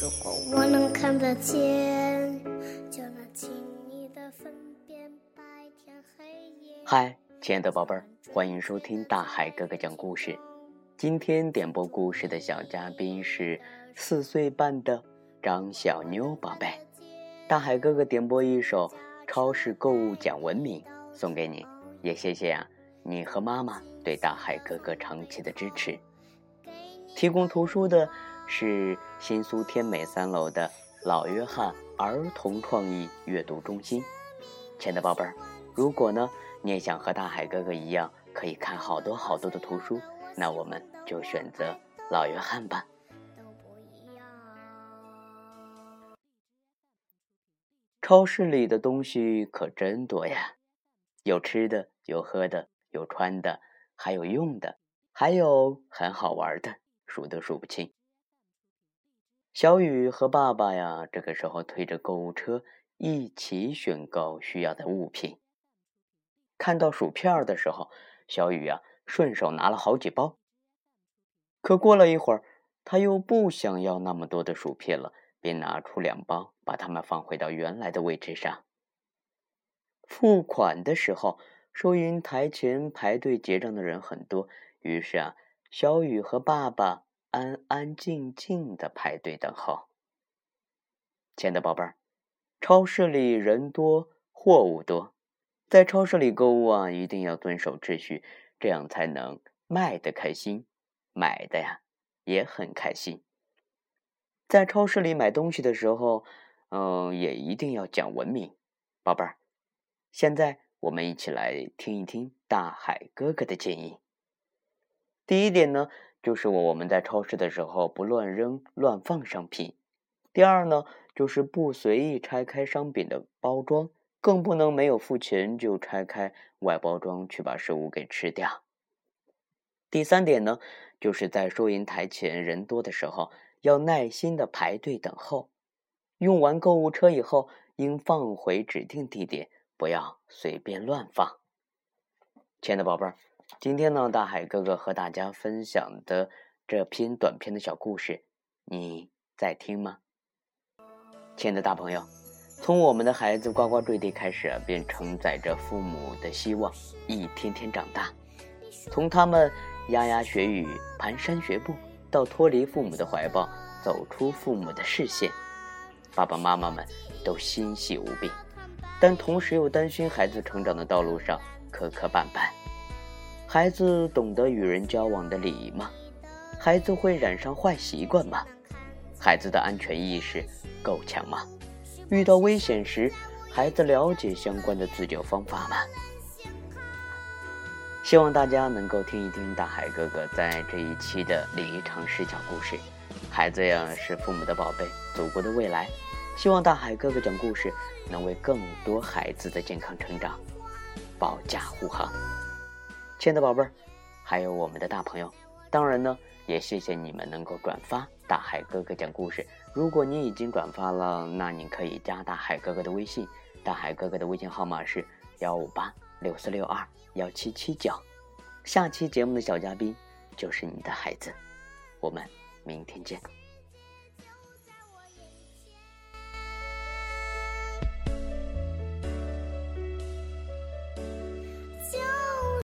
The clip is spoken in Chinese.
如果我能看得见，就能轻易的分辨白天黑夜。嗨，亲爱的宝贝儿，欢迎收听大海哥哥讲故事。今天点播故事的小嘉宾是四岁半的张小妞宝贝。大海哥哥点播一首《超市购物讲文明》送给你，也谢谢啊你和妈妈对大海哥哥长期的支持。提供图书的是新苏天美三楼的老约翰儿童创意阅读中心。亲爱的宝贝儿，如果呢你也想和大海哥哥一样，可以看好多好多的图书，那我们就选择老约翰吧。超市里的东西可真多呀，有吃的，有喝的，有穿的，还有用的，还有很好玩的，数都数不清。小雨和爸爸呀，这个时候推着购物车一起选购需要的物品。看到薯片的时候，小雨呀顺手拿了好几包。可过了一会儿，他又不想要那么多的薯片了，便拿出两包，把它们放回到原来的位置上。付款的时候，收银台前排队结账的人很多，于是啊，小雨和爸爸。安安静静的排队等候。亲爱的宝贝儿，超市里人多，货物多，在超市里购物啊，一定要遵守秩序，这样才能卖的开心，买的呀也很开心。在超市里买东西的时候，嗯，也一定要讲文明，宝贝儿。现在我们一起来听一听大海哥哥的建议。第一点呢。就是我们在超市的时候不乱扔乱放商品。第二呢，就是不随意拆开商品的包装，更不能没有付钱就拆开外包装去把食物给吃掉。第三点呢，就是在收银台前人多的时候要耐心的排队等候。用完购物车以后，应放回指定地点，不要随便乱放。亲爱的宝贝儿。今天呢，大海哥哥和大家分享的这篇短篇的小故事，你在听吗？亲爱的大朋友，从我们的孩子呱呱坠地开始，便承载着父母的希望，一天天长大。从他们牙牙学语、蹒跚学步，到脱离父母的怀抱，走出父母的视线，爸爸妈妈们都欣喜无比，但同时又担心孩子成长的道路上磕磕绊绊。孩子懂得与人交往的礼仪吗？孩子会染上坏习惯吗？孩子的安全意识够强吗？遇到危险时，孩子了解相关的自救方法吗？希望大家能够听一听大海哥哥在这一期的礼仪常识讲故事。孩子呀，是父母的宝贝，祖国的未来。希望大海哥哥讲故事能为更多孩子的健康成长保驾护航。亲爱的宝贝儿，还有我们的大朋友，当然呢，也谢谢你们能够转发大海哥哥讲故事。如果你已经转发了，那你可以加大海哥哥的微信，大海哥哥的微信号码是幺五八六四六二幺七七九。下期节目的小嘉宾就是你的孩子，我们明天见。